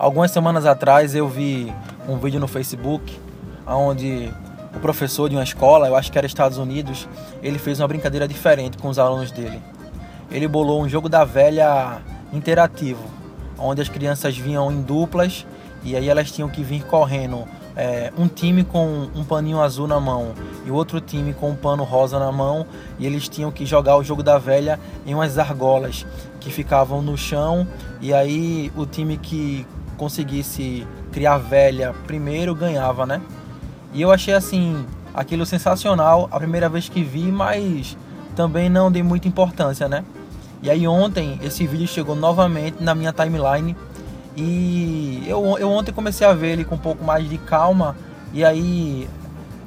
Algumas semanas atrás eu vi um vídeo no Facebook onde o professor de uma escola, eu acho que era Estados Unidos, ele fez uma brincadeira diferente com os alunos dele. Ele bolou um jogo da velha interativo, onde as crianças vinham em duplas e aí elas tinham que vir correndo. É, um time com um paninho azul na mão e outro time com um pano rosa na mão e eles tinham que jogar o jogo da velha em umas argolas que ficavam no chão e aí o time que conseguisse criar velha primeiro ganhava, né? E eu achei assim aquilo sensacional a primeira vez que vi, mas também não dei muita importância, né? E aí ontem esse vídeo chegou novamente na minha timeline e eu, eu ontem comecei a ver ele com um pouco mais de calma e aí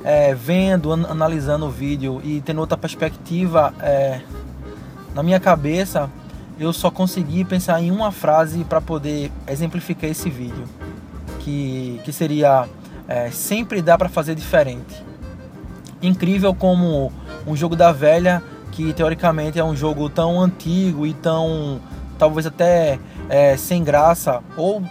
é, vendo, an analisando o vídeo e tendo outra perspectiva é, na minha cabeça, eu só consegui pensar em uma frase para poder exemplificar esse vídeo, que, que seria é, sempre dá para fazer diferente. Incrível como um jogo da velha, que teoricamente é um jogo tão antigo e tão talvez até é, sem graça, ou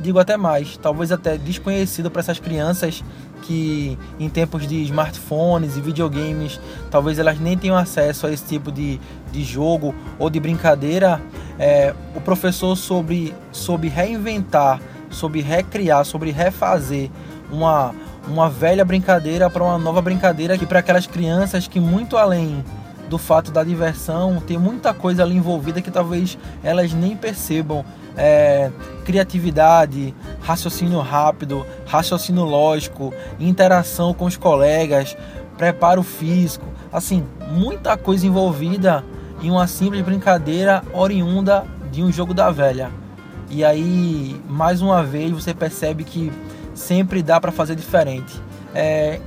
digo até mais, talvez até desconhecido para essas crianças que em tempos de smartphones e videogames, talvez elas nem tenham acesso a esse tipo de, de jogo ou de brincadeira, é, o professor sobre, sobre reinventar, sobre recriar, sobre refazer uma, uma velha brincadeira para uma nova brincadeira que para aquelas crianças que muito além do fato da diversão tem muita coisa ali envolvida que talvez elas nem percebam é, criatividade, raciocínio rápido, raciocínio lógico, interação com os colegas, preparo físico, assim, muita coisa envolvida em uma simples brincadeira oriunda de um jogo da velha. E aí, mais uma vez, você percebe que sempre dá para fazer diferente. É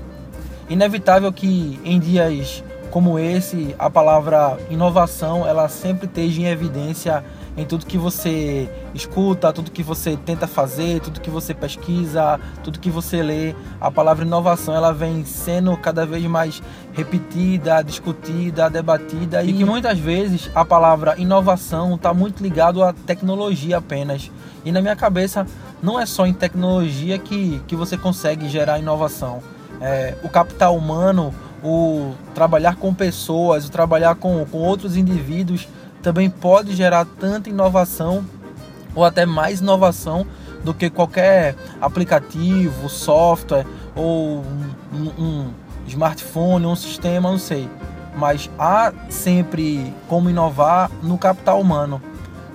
inevitável que em dias como esse, a palavra inovação, ela sempre esteja em evidência em tudo que você escuta, tudo que você tenta fazer, tudo que você pesquisa, tudo que você lê. A palavra inovação ela vem sendo cada vez mais repetida, discutida, debatida e que muitas vezes a palavra inovação está muito ligado à tecnologia apenas. E na minha cabeça não é só em tecnologia que, que você consegue gerar inovação. É, o capital humano, o trabalhar com pessoas, o trabalhar com, com outros indivíduos também pode gerar tanta inovação ou até mais inovação do que qualquer aplicativo, software ou um, um smartphone, um sistema, não sei. Mas há sempre como inovar no capital humano.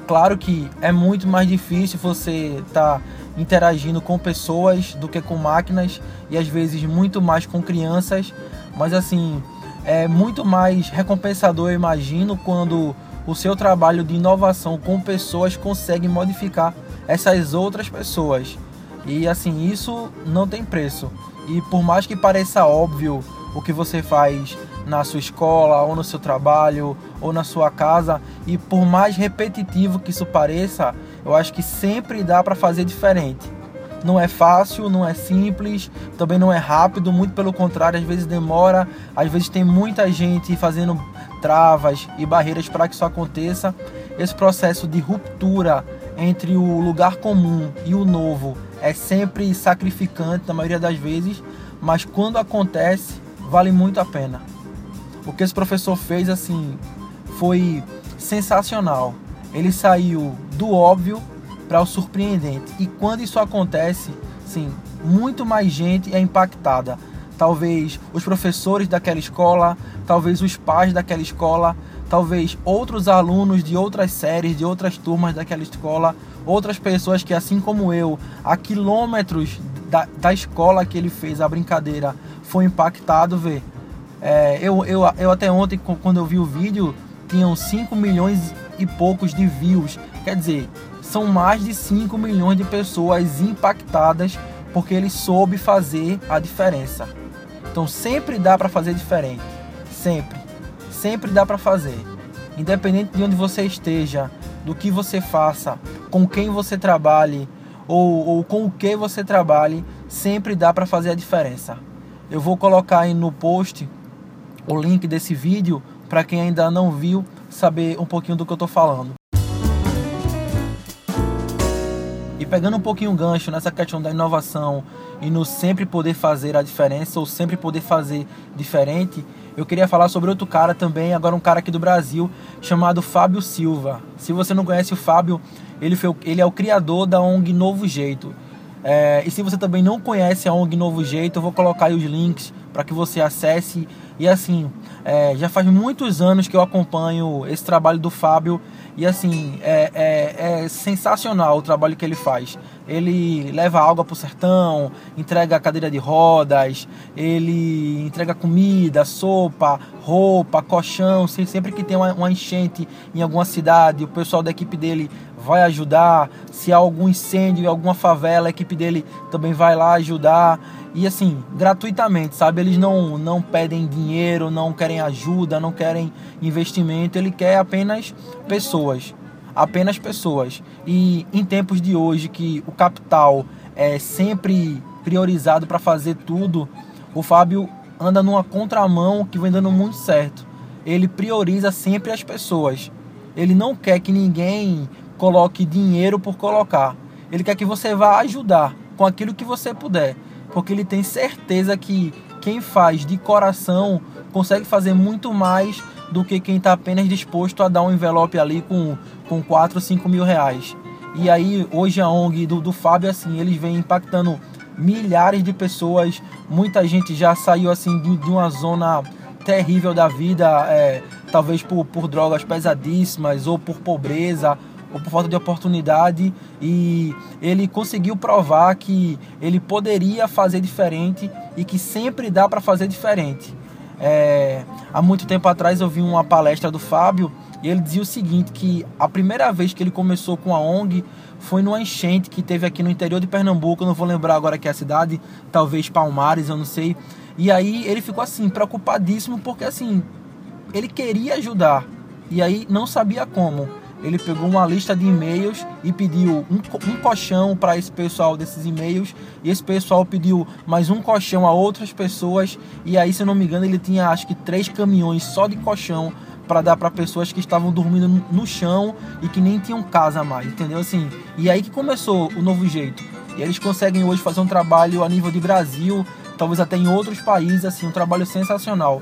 Claro que é muito mais difícil você estar tá interagindo com pessoas do que com máquinas e às vezes muito mais com crianças, mas assim, é muito mais recompensador, eu imagino, quando o seu trabalho de inovação com pessoas consegue modificar essas outras pessoas. E assim, isso não tem preço. E por mais que pareça óbvio o que você faz na sua escola, ou no seu trabalho, ou na sua casa, e por mais repetitivo que isso pareça, eu acho que sempre dá para fazer diferente. Não é fácil, não é simples, também não é rápido, muito pelo contrário, às vezes demora, às vezes tem muita gente fazendo travas e barreiras para que isso aconteça. Esse processo de ruptura entre o lugar comum e o novo é sempre sacrificante na maioria das vezes, mas quando acontece, vale muito a pena. O que esse professor fez assim foi sensacional. Ele saiu do óbvio para o surpreendente. E quando isso acontece, sim, muito mais gente é impactada talvez os professores daquela escola, talvez os pais daquela escola, talvez outros alunos de outras séries, de outras turmas daquela escola, outras pessoas que, assim como eu, a quilômetros da, da escola que ele fez a brincadeira, foi impactado, ver. É, eu, eu, eu até ontem, quando eu vi o vídeo, tinham 5 milhões e poucos de views. Quer dizer, são mais de 5 milhões de pessoas impactadas porque ele soube fazer a diferença. Então sempre dá para fazer diferente, sempre, sempre dá para fazer, independente de onde você esteja, do que você faça, com quem você trabalhe ou, ou com o que você trabalhe, sempre dá para fazer a diferença. Eu vou colocar aí no post o link desse vídeo para quem ainda não viu saber um pouquinho do que eu estou falando. E pegando um pouquinho o gancho nessa questão da inovação e no sempre poder fazer a diferença ou sempre poder fazer diferente, eu queria falar sobre outro cara também, agora um cara aqui do Brasil, chamado Fábio Silva. Se você não conhece o Fábio, ele, foi, ele é o criador da ONG Novo Jeito. É, e se você também não conhece a ONG Novo Jeito, eu vou colocar aí os links para que você acesse. E assim, é, já faz muitos anos que eu acompanho esse trabalho do Fábio e assim, é, é, é sensacional o trabalho que ele faz. Ele leva água para o sertão, entrega cadeira de rodas, ele entrega comida, sopa, roupa, colchão. Sempre que tem uma, enchente em alguma cidade, o pessoal da equipe dele vai ajudar. Se há algum incêndio em alguma favela, a equipe dele também vai lá ajudar e assim, gratuitamente, sabe? Eles não, não pedem dinheiro, não querem ajuda, não querem investimento, ele quer apenas pessoas. Apenas pessoas. E em tempos de hoje que o capital é sempre priorizado para fazer tudo, o Fábio anda numa contramão que vem dando muito certo. Ele prioriza sempre as pessoas. Ele não quer que ninguém coloque dinheiro por colocar. Ele quer que você vá ajudar com aquilo que você puder porque ele tem certeza que quem faz de coração consegue fazer muito mais do que quem está apenas disposto a dar um envelope ali com, com 4, 5 mil reais. E aí, hoje a ONG do, do Fábio, assim, eles vêm impactando milhares de pessoas. Muita gente já saiu, assim, de, de uma zona terrível da vida, é, talvez por, por drogas pesadíssimas ou por pobreza ou por falta de oportunidade e ele conseguiu provar que ele poderia fazer diferente e que sempre dá para fazer diferente. É, há muito tempo atrás eu vi uma palestra do Fábio e ele dizia o seguinte que a primeira vez que ele começou com a ONG foi numa enchente que teve aqui no interior de Pernambuco, eu não vou lembrar agora que é a cidade, talvez Palmares, eu não sei. E aí ele ficou assim preocupadíssimo porque assim ele queria ajudar e aí não sabia como ele pegou uma lista de e-mails e pediu um, um colchão para esse pessoal desses e-mails e esse pessoal pediu mais um colchão a outras pessoas e aí se eu não me engano ele tinha acho que três caminhões só de colchão para dar para pessoas que estavam dormindo no chão e que nem tinham casa mais, entendeu assim? E aí que começou o novo jeito. E eles conseguem hoje fazer um trabalho a nível de Brasil, talvez até em outros países, assim, um trabalho sensacional.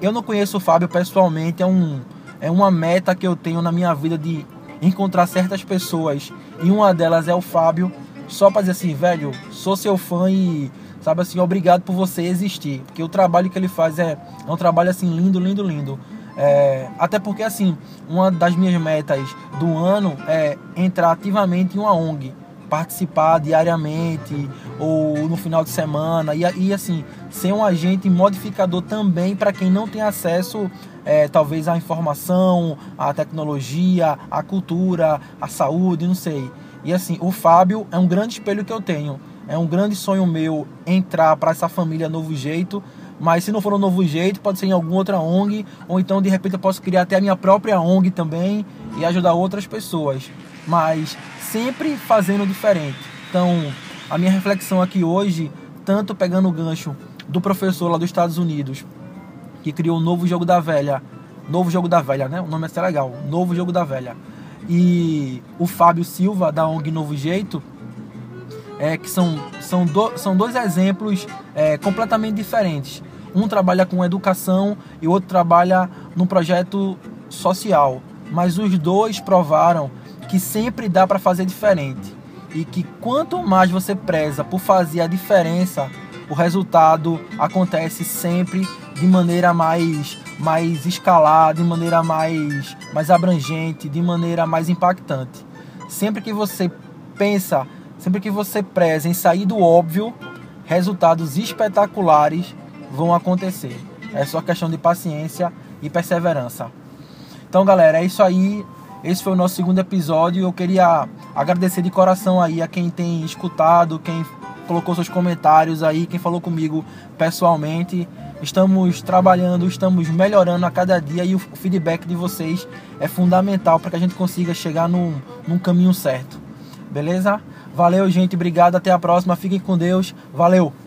Eu não conheço o Fábio pessoalmente, é um é uma meta que eu tenho na minha vida de encontrar certas pessoas e uma delas é o Fábio, só para dizer assim, velho, sou seu fã e sabe assim, obrigado por você existir, porque o trabalho que ele faz é, é um trabalho assim lindo, lindo, lindo. É, até porque assim, uma das minhas metas do ano é entrar ativamente em uma ONG participar diariamente ou no final de semana e, e assim ser um agente modificador também para quem não tem acesso é, talvez à informação, à tecnologia, à cultura, à saúde, não sei. E assim, o Fábio é um grande espelho que eu tenho. É um grande sonho meu entrar para essa família Novo Jeito. Mas se não for um novo jeito, pode ser em alguma outra ONG, ou então de repente eu posso criar até a minha própria ONG também e ajudar outras pessoas. Mas sempre fazendo diferente. Então, a minha reflexão aqui hoje, tanto pegando o gancho do professor lá dos Estados Unidos, que criou o novo jogo da velha, novo jogo da velha, né? O nome é até legal, novo jogo da velha. E o Fábio Silva da ONG Novo Jeito, é, que são, são, do, são dois exemplos é, completamente diferentes. Um trabalha com educação e o outro trabalha num projeto social. Mas os dois provaram que sempre dá para fazer diferente e que quanto mais você preza por fazer a diferença, o resultado acontece sempre de maneira mais mais escalada, de maneira mais mais abrangente, de maneira mais impactante. Sempre que você pensa, sempre que você preza em sair do óbvio, resultados espetaculares vão acontecer. É só questão de paciência e perseverança. Então, galera, é isso aí. Esse foi o nosso segundo episódio. Eu queria agradecer de coração aí a quem tem escutado, quem colocou seus comentários aí, quem falou comigo pessoalmente. Estamos trabalhando, estamos melhorando a cada dia e o feedback de vocês é fundamental para que a gente consiga chegar num, num caminho certo. Beleza? Valeu, gente. Obrigado. Até a próxima. Fiquem com Deus. Valeu!